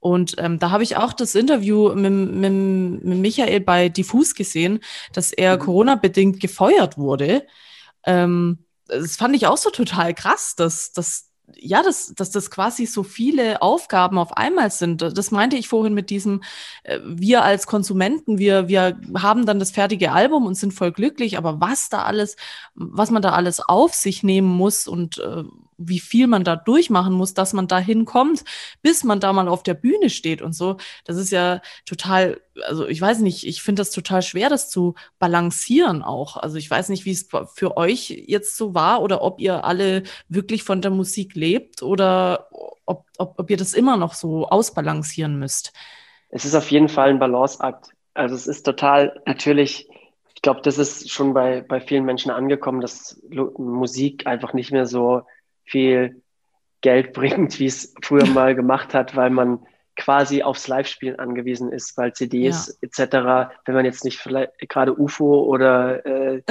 Und ähm, da habe ich auch das Interview mit, mit, mit Michael bei Diffus gesehen, dass er mhm. Corona-bedingt gefeuert wurde. Ähm, das fand ich auch so total krass, dass, dass ja, dass, dass das quasi so viele Aufgaben auf einmal sind. Das meinte ich vorhin mit diesem, äh, wir als Konsumenten, wir, wir haben dann das fertige Album und sind voll glücklich, aber was da alles, was man da alles auf sich nehmen muss und äh, wie viel man da durchmachen muss, dass man da hinkommt, bis man da mal auf der Bühne steht und so. Das ist ja total, also ich weiß nicht, ich finde das total schwer, das zu balancieren auch. Also ich weiß nicht, wie es für euch jetzt so war oder ob ihr alle wirklich von der Musik lebt oder ob, ob, ob ihr das immer noch so ausbalancieren müsst. Es ist auf jeden Fall ein Balanceakt. Also es ist total natürlich ich glaube, das ist schon bei, bei vielen Menschen angekommen, dass Musik einfach nicht mehr so viel Geld *laughs* bringt, wie es früher mal gemacht hat, weil man quasi aufs Live-Spielen angewiesen ist, weil CDs ja. etc., wenn man jetzt nicht vielleicht gerade UFO oder *laughs* äh,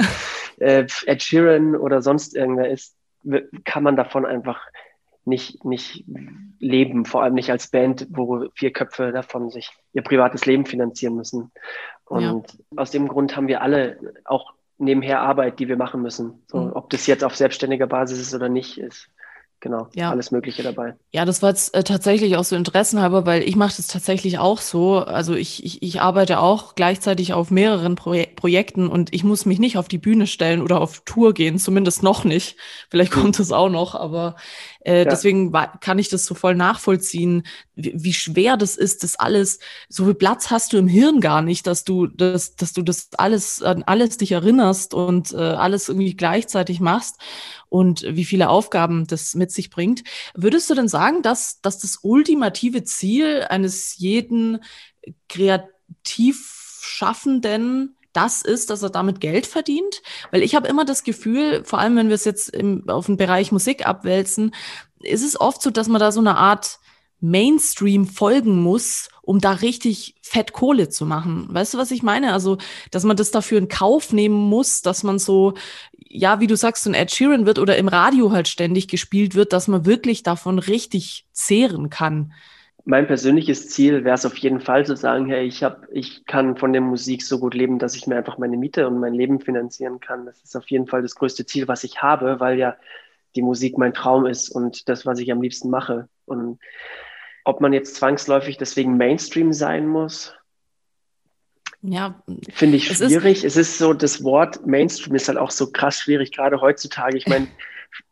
äh, Ed Sheeran oder sonst irgendwer ist, kann man davon einfach nicht, nicht leben, vor allem nicht als Band, wo vier Köpfe davon sich ihr privates Leben finanzieren müssen. Und ja. aus dem Grund haben wir alle auch nebenher Arbeit, die wir machen müssen. So, mhm. Ob das jetzt auf selbstständiger Basis ist oder nicht, ist genau ja. alles Mögliche dabei. Ja, das war jetzt äh, tatsächlich auch so interessenhalber, weil ich mache das tatsächlich auch so. Also ich, ich, ich arbeite auch gleichzeitig auf mehreren Proje Projekten und ich muss mich nicht auf die Bühne stellen oder auf Tour gehen, zumindest noch nicht. Vielleicht mhm. kommt es auch noch, aber äh, ja. Deswegen kann ich das so voll nachvollziehen, wie, wie, schwer das ist, das alles, so viel Platz hast du im Hirn gar nicht, dass du das, dass du das alles, an alles dich erinnerst und äh, alles irgendwie gleichzeitig machst und wie viele Aufgaben das mit sich bringt. Würdest du denn sagen, dass, dass das ultimative Ziel eines jeden kreativ Schaffenden das ist, dass er damit Geld verdient? Weil ich habe immer das Gefühl, vor allem wenn wir es jetzt im, auf den Bereich Musik abwälzen, ist es oft so, dass man da so eine Art Mainstream folgen muss, um da richtig fett Kohle zu machen. Weißt du, was ich meine? Also, dass man das dafür in Kauf nehmen muss, dass man so, ja, wie du sagst, so ein Ed Sheeran wird oder im Radio halt ständig gespielt wird, dass man wirklich davon richtig zehren kann mein persönliches Ziel wäre es auf jeden Fall zu sagen, hey, ich habe, ich kann von der Musik so gut leben, dass ich mir einfach meine Miete und mein Leben finanzieren kann. Das ist auf jeden Fall das größte Ziel, was ich habe, weil ja die Musik mein Traum ist und das, was ich am liebsten mache. Und ob man jetzt zwangsläufig deswegen Mainstream sein muss, ja, finde ich schwierig. Es ist, es ist so, das Wort Mainstream ist halt auch so krass schwierig, gerade heutzutage. Ich meine,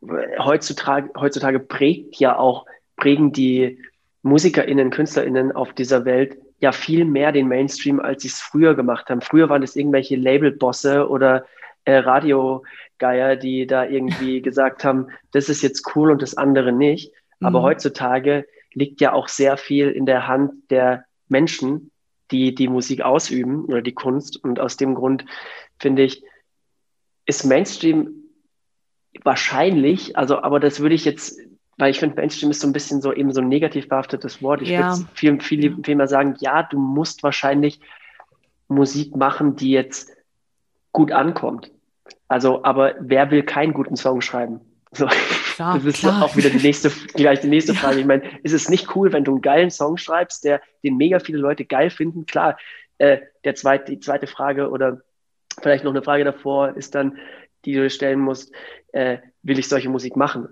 *laughs* heutzutage, heutzutage prägt ja auch, prägen die MusikerInnen, KünstlerInnen auf dieser Welt ja viel mehr den Mainstream, als sie es früher gemacht haben. Früher waren es irgendwelche Labelbosse oder äh, Radiogeier, die da irgendwie *laughs* gesagt haben, das ist jetzt cool und das andere nicht. Aber mhm. heutzutage liegt ja auch sehr viel in der Hand der Menschen, die die Musik ausüben oder die Kunst. Und aus dem Grund finde ich, ist Mainstream wahrscheinlich, also, aber das würde ich jetzt weil ich finde, Mainstream ist so ein bisschen so eben so ein negativ behaftetes Wort. Ich ja. würde viel, viel, viel mehr sagen, ja, du musst wahrscheinlich Musik machen, die jetzt gut ankommt. Also, aber wer will keinen guten Song schreiben? So. Klar, das ist klar. auch wieder die nächste, *laughs* gleich die nächste Frage. Ich meine, ist es nicht cool, wenn du einen geilen Song schreibst, der, den mega viele Leute geil finden? Klar, äh, der zweite, die zweite Frage oder vielleicht noch eine Frage davor ist dann, die du stellen musst, äh, will ich solche Musik machen?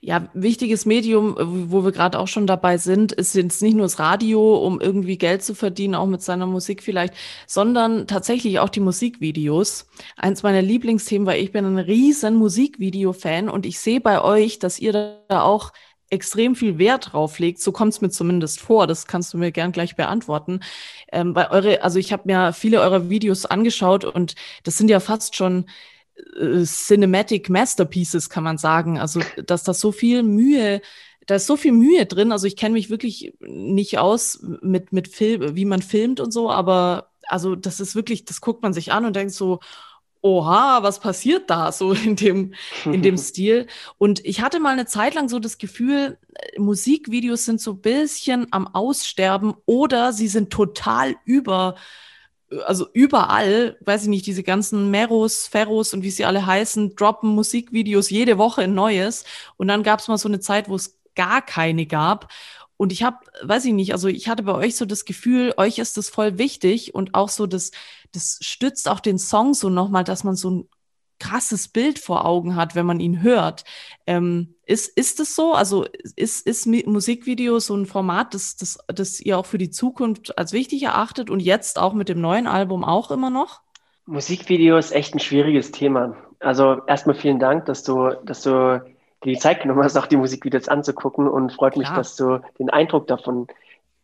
Ja, wichtiges Medium, wo wir gerade auch schon dabei sind, ist jetzt nicht nur das Radio, um irgendwie Geld zu verdienen, auch mit seiner Musik vielleicht, sondern tatsächlich auch die Musikvideos. Eins meiner Lieblingsthemen, weil ich bin ein riesen Musikvideo-Fan und ich sehe bei euch, dass ihr da auch extrem viel Wert drauf legt. So kommt es mir zumindest vor. Das kannst du mir gern gleich beantworten. Ähm, weil eure, also ich habe mir viele eurer Videos angeschaut und das sind ja fast schon äh, Cinematic Masterpieces, kann man sagen. Also, dass da so viel Mühe, da ist so viel Mühe drin. Also, ich kenne mich wirklich nicht aus mit, mit Film, wie man filmt und so, aber also, das ist wirklich, das guckt man sich an und denkt so, oha, was passiert da so *laughs* in dem, in dem *laughs* Stil? Und ich hatte mal eine Zeit lang so das Gefühl, äh, Musikvideos sind so ein bisschen am Aussterben oder sie sind total über, also überall, weiß ich nicht, diese ganzen Meros, Ferros und wie sie alle heißen, droppen Musikvideos jede Woche ein neues. Und dann gab es mal so eine Zeit, wo es gar keine gab. Und ich habe, weiß ich nicht, also ich hatte bei euch so das Gefühl, euch ist das voll wichtig und auch so das, das stützt auch den Song so nochmal, dass man so ein krasses Bild vor Augen hat, wenn man ihn hört. Ähm, ist, ist es so? Also ist, ist Musikvideo so ein Format, das, das, das ihr auch für die Zukunft als wichtig erachtet und jetzt auch mit dem neuen Album auch immer noch? Musikvideo ist echt ein schwieriges Thema. Also erstmal vielen Dank, dass du, dass du dir die Zeit genommen hast, auch die Musikvideos anzugucken und freut mich, dass du den Eindruck davon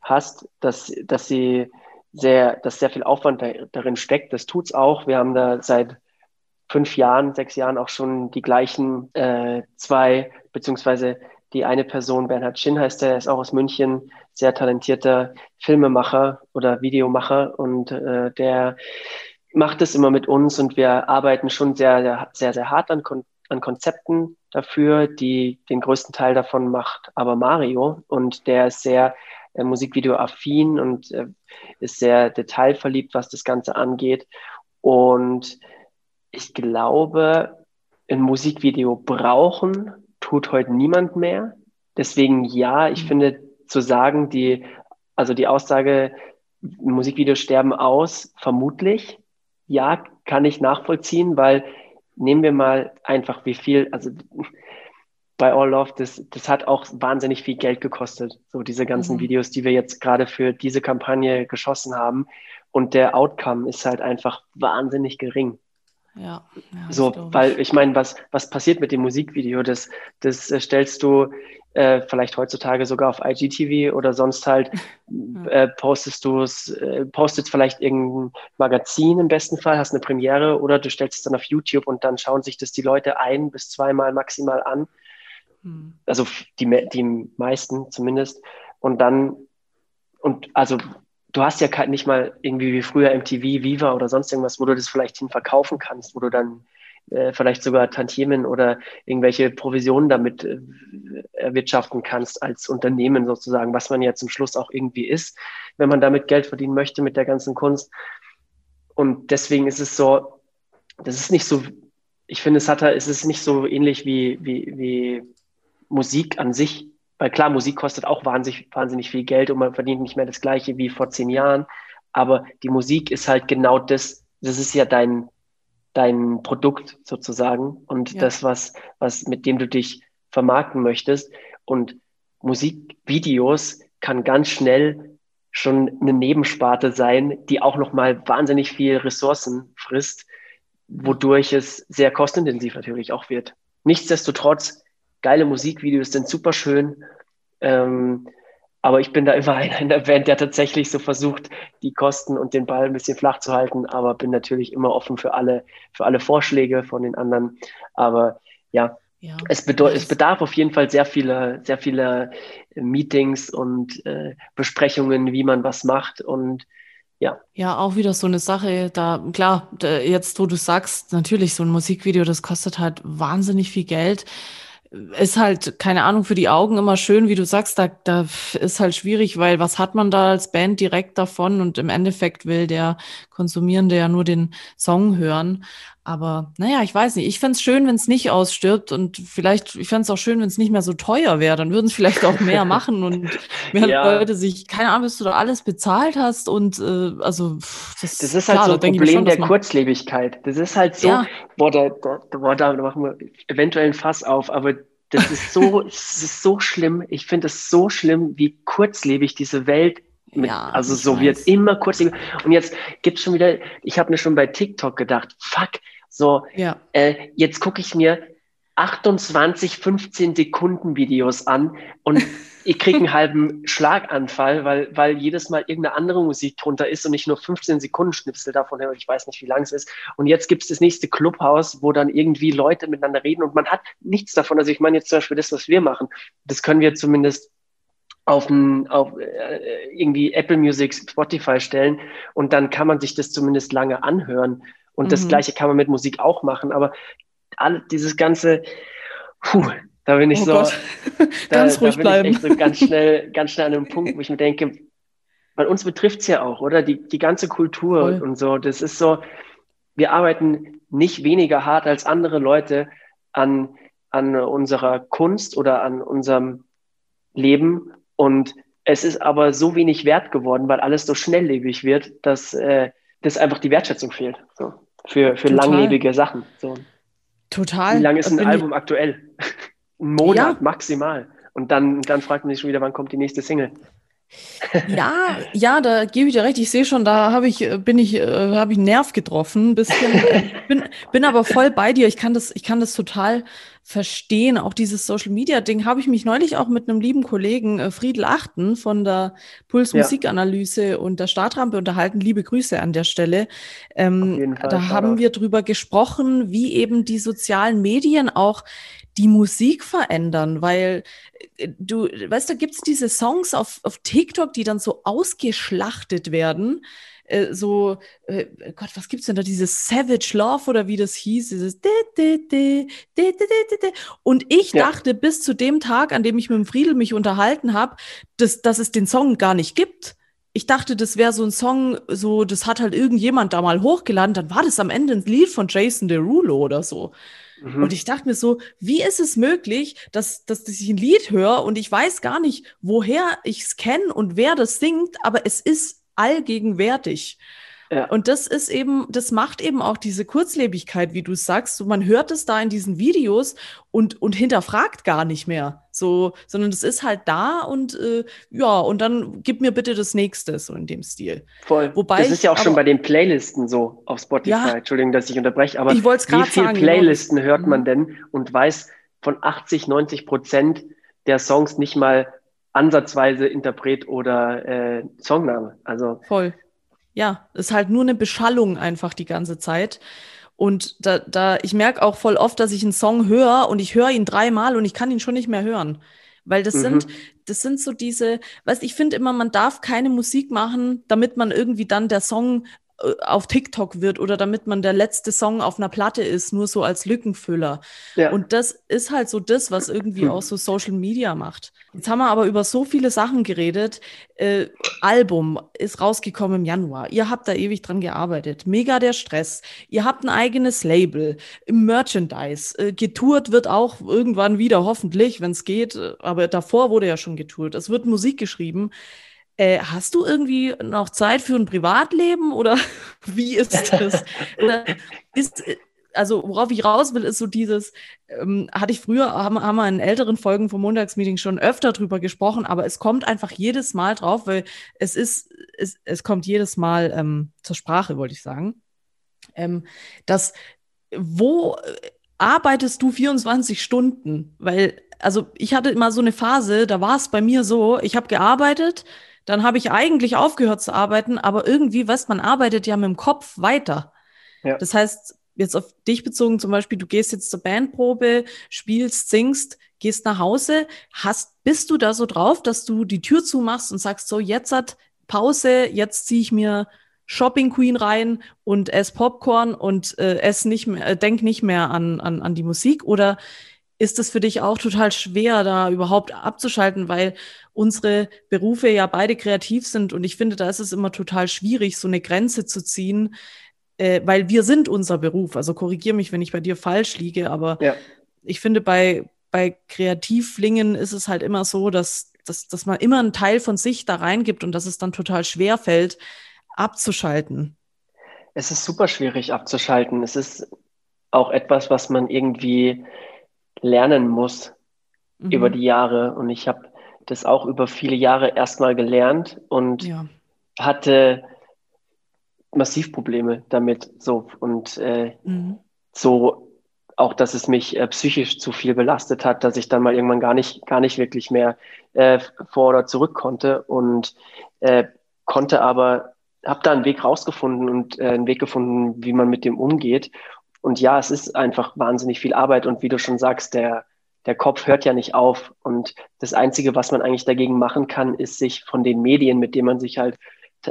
hast, dass, dass sie sehr, dass sehr viel Aufwand da, darin steckt. Das tut's auch. Wir haben da seit fünf Jahren, sechs Jahren auch schon die gleichen äh, zwei, beziehungsweise die eine Person, Bernhard Schinn heißt er, ist auch aus München, sehr talentierter Filmemacher oder Videomacher und äh, der macht es immer mit uns und wir arbeiten schon sehr, sehr, sehr hart an, Kon an Konzepten dafür. Die, den größten Teil davon macht aber Mario und der ist sehr äh, Musikvideo-affin und äh, ist sehr detailverliebt, was das Ganze angeht. Und ich glaube, ein Musikvideo brauchen tut heute niemand mehr. Deswegen ja, ich mhm. finde zu sagen, die, also die Aussage, Musikvideos sterben aus, vermutlich, ja, kann ich nachvollziehen, weil nehmen wir mal einfach wie viel, also bei All Love, das, das hat auch wahnsinnig viel Geld gekostet, so diese ganzen mhm. Videos, die wir jetzt gerade für diese Kampagne geschossen haben. Und der Outcome ist halt einfach wahnsinnig gering. Ja. ja so, weil ich meine, was, was passiert mit dem Musikvideo? Das, das äh, stellst du äh, vielleicht heutzutage sogar auf IGTV oder sonst halt *laughs* äh, postest du es, äh, postest vielleicht irgendein Magazin im besten Fall, hast eine Premiere oder du stellst es dann auf YouTube und dann schauen sich das die Leute ein bis zweimal maximal an. Hm. Also die, die meisten zumindest. Und dann, und also du hast ja nicht mal irgendwie wie früher MTV, Viva oder sonst irgendwas, wo du das vielleicht hin verkaufen kannst, wo du dann äh, vielleicht sogar Tantiemen oder irgendwelche Provisionen damit äh, erwirtschaften kannst als Unternehmen sozusagen, was man ja zum Schluss auch irgendwie ist, wenn man damit Geld verdienen möchte mit der ganzen Kunst. Und deswegen ist es so, das ist nicht so, ich finde, es hat, es ist nicht so ähnlich wie, wie, wie Musik an sich, weil klar, Musik kostet auch wahnsinnig, wahnsinnig viel Geld und man verdient nicht mehr das gleiche wie vor zehn Jahren. Aber die Musik ist halt genau das, das ist ja dein, dein Produkt sozusagen und ja. das, was, was, mit dem du dich vermarkten möchtest. Und Musikvideos kann ganz schnell schon eine Nebensparte sein, die auch nochmal wahnsinnig viel Ressourcen frisst, wodurch es sehr kostintensiv natürlich auch wird. Nichtsdestotrotz geile Musikvideos sind super schön. Ähm, aber ich bin da immer *laughs* einer in der Band, der tatsächlich so versucht, die Kosten und den Ball ein bisschen flach zu halten, aber bin natürlich immer offen für alle, für alle Vorschläge von den anderen. Aber ja, ja. Es, es, bedarf auf jeden Fall sehr viele, sehr viele Meetings und äh, Besprechungen, wie man was macht. Und ja. Ja, auch wieder so eine Sache, da, klar, da, jetzt wo du sagst, natürlich, so ein Musikvideo, das kostet halt wahnsinnig viel Geld ist halt, keine Ahnung, für die Augen immer schön, wie du sagst, da, da ist halt schwierig, weil was hat man da als Band direkt davon und im Endeffekt will der Konsumierende ja nur den Song hören. Aber naja, ich weiß nicht. Ich fände es schön, wenn es nicht ausstirbt und vielleicht, ich fände es auch schön, wenn es nicht mehr so teuer wäre. Dann würden es vielleicht auch mehr *laughs* machen und mehr ja. Leute sich, keine Ahnung, bis du da alles bezahlt hast und äh, also das, das ist halt klar, so ein Problem schon, der Kurzlebigkeit. Das ist halt so, ja. boah, da, boah, da machen wir eventuell ein Fass auf, aber das ist so, *laughs* das ist so schlimm. Ich finde es so schlimm, wie kurzlebig diese Welt mit, ja, also so wird immer kurzlebig. Und jetzt gibt es schon wieder, ich habe mir schon bei TikTok gedacht, fuck, so, ja. äh, jetzt gucke ich mir 28 15 Sekunden Videos an und *laughs* ich kriege einen halben Schlaganfall, weil, weil jedes Mal irgendeine andere Musik drunter ist und ich nur 15 Sekunden Schnipsel davon habe. Ich weiß nicht, wie lang es ist. Und jetzt gibt es das nächste Clubhaus, wo dann irgendwie Leute miteinander reden und man hat nichts davon. Also ich meine jetzt zum Beispiel das, was wir machen, das können wir zumindest auf, ein, auf äh, irgendwie Apple Music, Spotify stellen und dann kann man sich das zumindest lange anhören. Und mhm. das Gleiche kann man mit Musik auch machen. Aber all, dieses ganze, puh, da bin ich oh so, *laughs* ganz da, ruhig da bin bleiben. Ich echt so ganz schnell, ganz schnell an einem *laughs* Punkt, wo ich mir denke, weil uns betrifft es ja auch, oder? Die, die ganze Kultur Voll. und so. Das ist so, wir arbeiten nicht weniger hart als andere Leute an, an unserer Kunst oder an unserem Leben. Und es ist aber so wenig wert geworden, weil alles so schnelllebig wird, dass, äh, dass einfach die Wertschätzung fehlt. So für, für langlebige Sachen. So. Total. Wie lange ist ein Album aktuell? *laughs* ein Monat ja. maximal. Und dann, dann fragt man sich schon wieder, wann kommt die nächste Single? Ja, ja, da gebe ich dir recht. Ich sehe schon, da habe ich, bin ich, äh, habe ich einen Nerv getroffen, ein bisschen. *laughs* bin, bin aber voll bei dir. Ich kann das, ich kann das total verstehen. Auch dieses Social Media Ding habe ich mich neulich auch mit einem lieben Kollegen äh, Friedel Achten von der Puls Musikanalyse ja. und der Startrampe unterhalten. Liebe Grüße an der Stelle. Ähm, Fall, da haben wir drüber gesprochen, wie eben die sozialen Medien auch die Musik verändern, weil äh, du, weißt du, gibt es diese Songs auf, auf TikTok, die dann so ausgeschlachtet werden. Äh, so, äh, Gott, was gibt's denn da? Dieses Savage Love oder wie das hieß, dieses und ich ja. dachte bis zu dem Tag, an dem ich mit dem Friedel mich unterhalten habe, dass, dass es den Song gar nicht gibt. Ich dachte, das wäre so ein Song, so, das hat halt irgendjemand da mal hochgeladen, dann war das am Ende ein Lied von Jason Derulo oder so. Mhm. Und ich dachte mir so, wie ist es möglich, dass, dass ich ein Lied höre und ich weiß gar nicht, woher ich es kenne und wer das singt, aber es ist allgegenwärtig. Ja. Und das ist eben, das macht eben auch diese Kurzlebigkeit, wie du sagst. So, man hört es da in diesen Videos und, und hinterfragt gar nicht mehr. So, sondern es ist halt da und äh, ja, und dann gib mir bitte das nächste, so in dem Stil. Voll. Wobei das ist ja auch aber, schon bei den Playlisten so auf Spotify. Ja, Entschuldigung, dass ich unterbreche, aber ich wie viele genau. Playlisten genau. hört man mhm. denn und weiß von 80, 90 Prozent der Songs nicht mal ansatzweise Interpret oder äh, Songname. Also voll. Ja, ist halt nur eine Beschallung einfach die ganze Zeit. Und da, da, ich merke auch voll oft, dass ich einen Song höre und ich höre ihn dreimal und ich kann ihn schon nicht mehr hören. Weil das mhm. sind, das sind so diese, weißt ich finde immer, man darf keine Musik machen, damit man irgendwie dann der Song auf TikTok wird oder damit man der letzte Song auf einer Platte ist, nur so als Lückenfüller. Ja. Und das ist halt so das, was irgendwie hm. auch so Social Media macht. Jetzt haben wir aber über so viele Sachen geredet. Äh, Album ist rausgekommen im Januar. Ihr habt da ewig dran gearbeitet. Mega der Stress. Ihr habt ein eigenes Label, Merchandise. Äh, getourt wird auch irgendwann wieder, hoffentlich, wenn es geht. Aber davor wurde ja schon getourt. Es wird Musik geschrieben. Äh, hast du irgendwie noch Zeit für ein Privatleben oder *laughs* wie ist *laughs* das? ist, also worauf ich raus will, ist so dieses, ähm, hatte ich früher, haben, haben wir in älteren Folgen vom Montagsmeeting schon öfter drüber gesprochen, aber es kommt einfach jedes Mal drauf, weil es ist, es, es kommt jedes Mal ähm, zur Sprache, wollte ich sagen, ähm, dass wo äh, arbeitest du 24 Stunden? Weil, also ich hatte immer so eine Phase, da war es bei mir so, ich habe gearbeitet, dann habe ich eigentlich aufgehört zu arbeiten, aber irgendwie, weißt man arbeitet ja mit dem Kopf weiter. Ja. Das heißt, jetzt auf dich bezogen zum Beispiel, du gehst jetzt zur Bandprobe, spielst, singst, gehst nach Hause, hast, bist du da so drauf, dass du die Tür zumachst und sagst, so, jetzt hat Pause, jetzt ziehe ich mir Shopping Queen rein und ess Popcorn und äh, ess nicht mehr, äh, denk nicht mehr an, an, an die Musik? Oder ist es für dich auch total schwer, da überhaupt abzuschalten, weil unsere Berufe ja beide kreativ sind und ich finde, da ist es immer total schwierig, so eine Grenze zu ziehen. äh, weil wir sind unser Beruf. Also korrigier mich, wenn ich bei dir falsch liege, aber ja. ich finde, bei, bei Kreativlingen ist es halt immer so, dass, dass, dass man immer einen Teil von sich da reingibt und dass es dann total schwer fällt, abzuschalten. Es ist super schwierig abzuschalten. Es ist auch etwas, was man irgendwie lernen muss mhm. über die Jahre. Und ich habe das auch über viele Jahre erstmal gelernt und ja. hatte massiv Probleme damit. So und äh, mhm. so auch, dass es mich äh, psychisch zu viel belastet hat, dass ich dann mal irgendwann gar nicht, gar nicht wirklich mehr äh, vor oder zurück konnte und äh, konnte aber, habe da einen Weg rausgefunden und äh, einen Weg gefunden, wie man mit dem umgeht. Und ja, es ist einfach wahnsinnig viel Arbeit und wie du schon sagst, der der Kopf hört ja nicht auf. Und das Einzige, was man eigentlich dagegen machen kann, ist sich von den Medien, mit denen man sich halt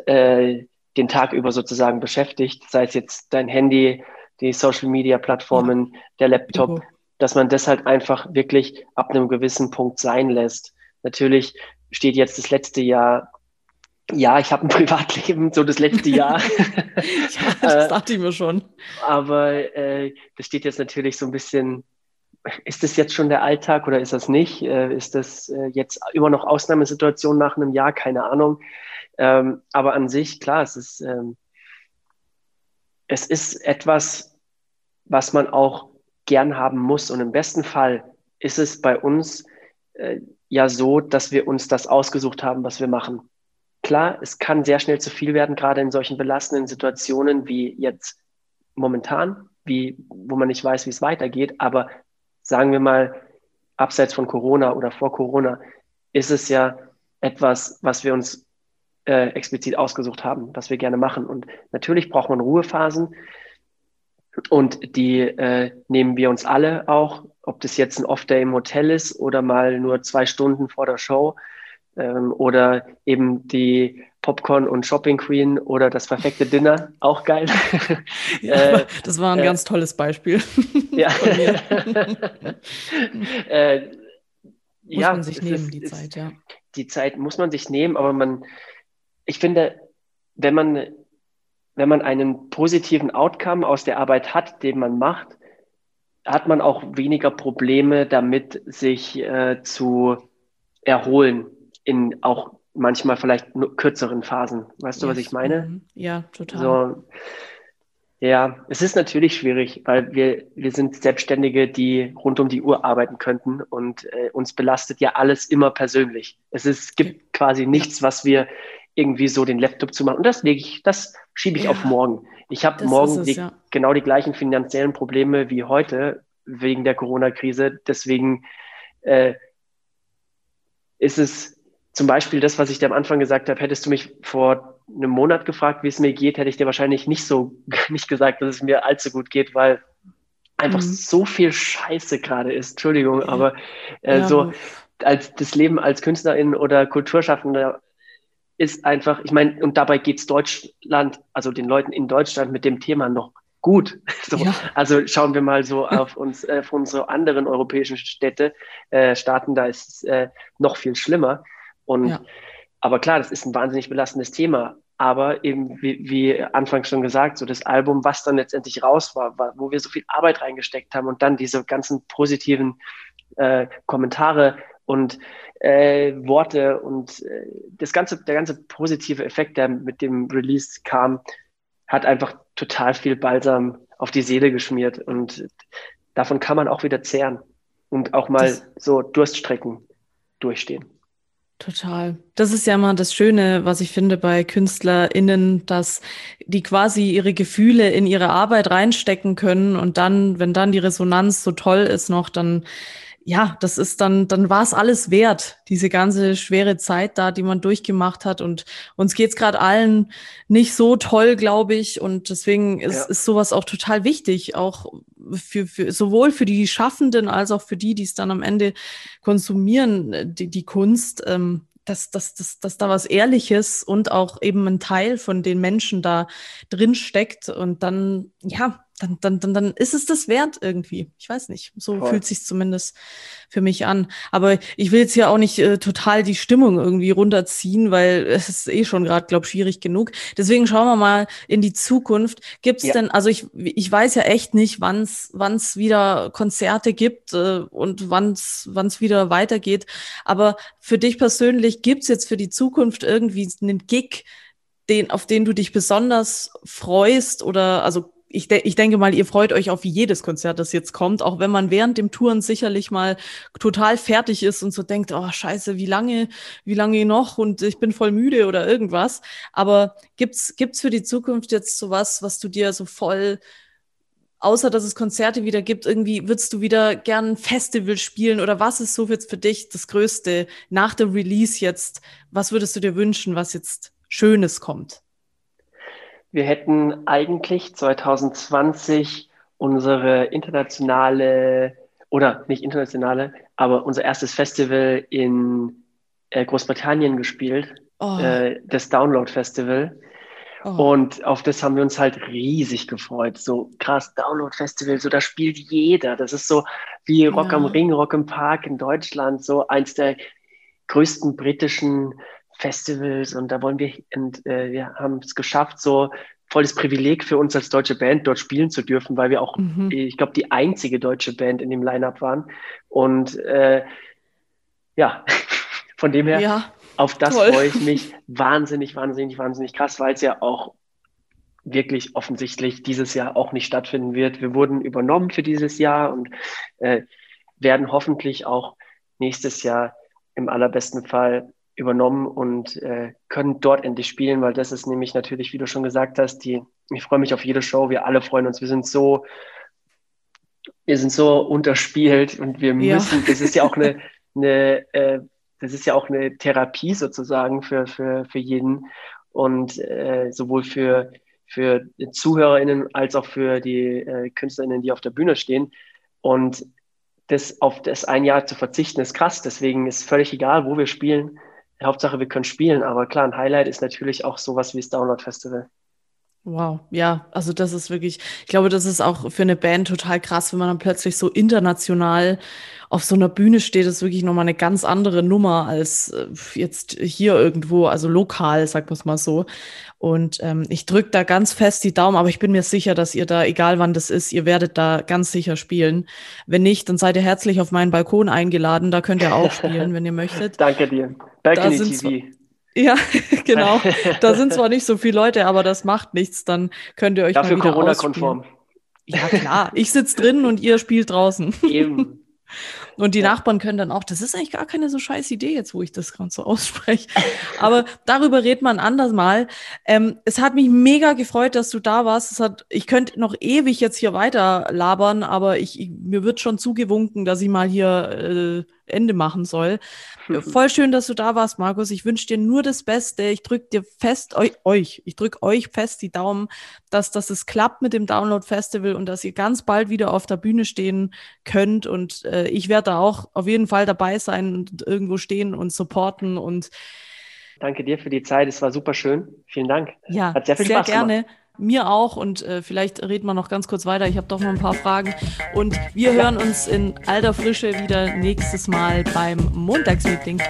äh, den Tag über sozusagen beschäftigt, sei es jetzt dein Handy, die Social Media Plattformen, ja. der Laptop, mhm. dass man das halt einfach wirklich ab einem gewissen Punkt sein lässt. Natürlich steht jetzt das letzte Jahr ja, ich habe ein *laughs* Privatleben, so das letzte Jahr. *laughs* ja, *laughs* das dachte ich mir schon. Aber äh, das steht jetzt natürlich so ein bisschen ist das jetzt schon der Alltag oder ist das nicht? Äh, ist das äh, jetzt immer noch Ausnahmesituation nach einem Jahr? Keine Ahnung. Ähm, aber an sich, klar, es ist, ähm, es ist etwas, was man auch gern haben muss. Und im besten Fall ist es bei uns äh, ja so, dass wir uns das ausgesucht haben, was wir machen. Klar, es kann sehr schnell zu viel werden, gerade in solchen belastenden Situationen wie jetzt momentan, wie, wo man nicht weiß, wie es weitergeht. Aber sagen wir mal, abseits von Corona oder vor Corona, ist es ja etwas, was wir uns äh, explizit ausgesucht haben, was wir gerne machen. Und natürlich braucht man Ruhephasen und die äh, nehmen wir uns alle auch, ob das jetzt ein Off-Day im Hotel ist oder mal nur zwei Stunden vor der Show ähm, oder eben die Popcorn und Shopping Queen oder das perfekte Dinner, auch geil. *laughs* Ja, äh, das war ein äh, ganz tolles Beispiel. *laughs* ja. *laughs* äh, muss ja, man sich nehmen, ist, die ist, Zeit, ja. Die Zeit muss man sich nehmen, aber man, ich finde, wenn man, wenn man einen positiven Outcome aus der Arbeit hat, den man macht, hat man auch weniger Probleme damit, sich äh, zu erholen in auch manchmal vielleicht nur kürzeren Phasen. Weißt du, was ich meine? Mhm. Ja, total. So, ja, es ist natürlich schwierig, weil wir, wir sind Selbstständige, die rund um die Uhr arbeiten könnten und äh, uns belastet ja alles immer persönlich. Es ist, gibt quasi nichts, was wir irgendwie so den Laptop zu machen. Und das lege ich, das schiebe ich ja, auf morgen. Ich habe morgen es, die, ja. genau die gleichen finanziellen Probleme wie heute wegen der Corona-Krise. Deswegen äh, ist es zum Beispiel das, was ich dir am Anfang gesagt habe, hättest du mich vor einem Monat gefragt, wie es mir geht, hätte ich dir wahrscheinlich nicht so *laughs* nicht gesagt, dass es mir allzu gut geht, weil einfach mhm. so viel Scheiße gerade ist. Entschuldigung, ja. aber äh, ja. so als das Leben als Künstlerin oder Kulturschaffender ist einfach, ich meine, und dabei geht es Deutschland, also den Leuten in Deutschland mit dem Thema noch gut. *laughs* So, ja. Also schauen wir mal so auf uns, äh, auf unsere anderen europäischen Städte, äh, Staaten, da ist es äh, noch viel schlimmer. Und ja. aber klar, das ist ein wahnsinnig belastendes Thema. Aber eben, wie, wie anfangs schon gesagt, so das Album, was dann letztendlich raus war, war, wo wir so viel Arbeit reingesteckt haben und dann diese ganzen positiven äh, Kommentare und äh, Worte und äh, das ganze, der ganze positive Effekt, der mit dem Release kam, hat einfach total viel Balsam auf die Seele geschmiert und davon kann man auch wieder zehren und auch mal das so Durststrecken durchstehen. Total. Das ist ja immer das Schöne, was ich finde bei KünstlerInnen, dass die quasi ihre Gefühle in ihre Arbeit reinstecken können und dann, wenn dann die Resonanz so toll ist noch, dann ja, das ist dann, dann war es alles wert, diese ganze schwere Zeit da, die man durchgemacht hat. Und uns geht's gerade allen nicht so toll, glaube ich. Und deswegen ist, ja. ist sowas auch total wichtig, auch für, für sowohl für die Schaffenden als auch für die, die es dann am Ende konsumieren, die, die Kunst. Ähm, dass, dass, dass, dass da was Ehrliches und auch eben ein Teil von den Menschen da drin steckt. Und dann, ja, dann, dann, dann, dann ist es das wert irgendwie. Ich weiß nicht. So Voll. fühlt sich zumindest für mich an. Aber ich will jetzt hier auch nicht äh, total die Stimmung irgendwie runterziehen, weil es ist eh schon gerade, glaube schwierig genug. Deswegen schauen wir mal in die Zukunft. Gibt es ja. denn, also ich, ich weiß ja echt nicht, wann es wieder Konzerte gibt äh, und wann es wieder weitergeht. Aber für dich persönlich gibt es jetzt für die Zukunft irgendwie einen Gig, den, auf den du dich besonders freust oder also ich, de ich denke mal, ihr freut euch auf jedes Konzert, das jetzt kommt, auch wenn man während dem Touren sicherlich mal total fertig ist und so denkt, oh scheiße, wie lange, wie lange noch und ich bin voll müde oder irgendwas. Aber gibt's gibt's für die Zukunft jetzt sowas, was du dir so voll außer dass es Konzerte wieder gibt, irgendwie würdest du wieder gern ein Festival spielen oder was ist so jetzt für dich das Größte nach dem Release jetzt? Was würdest du dir wünschen, was jetzt Schönes kommt? Wir hätten eigentlich 2020 unsere internationale oder nicht internationale, aber unser erstes Festival in äh, Großbritannien gespielt, oh. äh, das Download Festival. Oh. Und auf das haben wir uns halt riesig gefreut. So krass, Download Festival, so da spielt jeder. Das ist so wie Rock ja. am Ring, Rock im Park in Deutschland, so eins der größten britischen Festivals und da wollen wir, und äh, wir haben es geschafft, so volles Privileg für uns als deutsche Band dort spielen zu dürfen, weil wir auch, mhm. ich glaube, die einzige deutsche Band in dem Line-Up waren. Und äh, ja, *laughs* von dem her, ja, auf das toll. freue ich mich *laughs* wahnsinnig, wahnsinnig, wahnsinnig krass, weil es ja auch wirklich offensichtlich dieses Jahr auch nicht stattfinden wird. Wir wurden übernommen für dieses Jahr und äh, werden hoffentlich auch nächstes Jahr im allerbesten Fall übernommen und äh, können dort endlich spielen, weil das ist nämlich natürlich, wie du schon gesagt hast, die, ich freue mich auf jede Show, wir alle freuen uns, wir sind so, wir sind so unterspielt und wir müssen, ja. das ist ja auch eine, *laughs* eine äh, das ist ja auch eine Therapie sozusagen für, für, für jeden und äh, sowohl für, für ZuhörerInnen als auch für die äh, KünstlerInnen, die auf der Bühne stehen. Und das auf das ein Jahr zu verzichten, ist krass. Deswegen ist völlig egal, wo wir spielen. Hauptsache, wir können spielen. Aber klar, ein Highlight ist natürlich auch sowas wie das Download Festival. Wow, ja, also das ist wirklich, ich glaube, das ist auch für eine Band total krass, wenn man dann plötzlich so international auf so einer Bühne steht, das ist wirklich nochmal eine ganz andere Nummer als äh, jetzt hier irgendwo, also lokal, sagen wir es mal so. Und ähm, ich drücke da ganz fest die Daumen, aber ich bin mir sicher, dass ihr da, egal wann das ist, ihr werdet da ganz sicher spielen. Wenn nicht, dann seid ihr herzlich auf meinen Balkon eingeladen, da könnt ihr auch spielen, wenn ihr möchtet. *laughs* Danke dir. Balcony TV. Ja, *laughs* genau. *laughs* Da sind zwar nicht so viele Leute, aber das macht nichts. Dann könnt ihr euch Dafür Corona-konform. Ja, klar. Ich sitze drin und ihr spielt draußen. *laughs* Eben. Und die ja. Nachbarn können dann auch, das ist eigentlich gar keine so scheiß Idee jetzt, wo ich das gerade so ausspreche. Aber darüber redet man anders mal. Ähm, es hat mich mega gefreut, dass du da warst. Es hat, ich könnte noch ewig jetzt hier weiter labern, aber ich, ich mir wird schon zugewunken, dass ich mal hier äh, Ende machen soll. *laughs* Voll schön, dass du da warst, Markus. Ich wünsche dir nur das Beste. Ich drücke dir fest, euch, euch ich drücke euch fest die Daumen, dass, dass es klappt mit dem Download Festival und dass ihr ganz bald wieder auf der Bühne stehen könnt. Und äh, ich werde da auch auf jeden Fall dabei sein und irgendwo stehen und supporten und Danke dir für die Zeit. Es war super schön. Vielen Dank. Ja, Hat sehr viel sehr Spaß gerne. Gemacht. Mir auch und äh, vielleicht reden wir noch ganz kurz weiter. Ich habe doch noch ein paar Fragen. Und wir hören uns in alter Frische wieder nächstes Mal beim Montagsmeeting.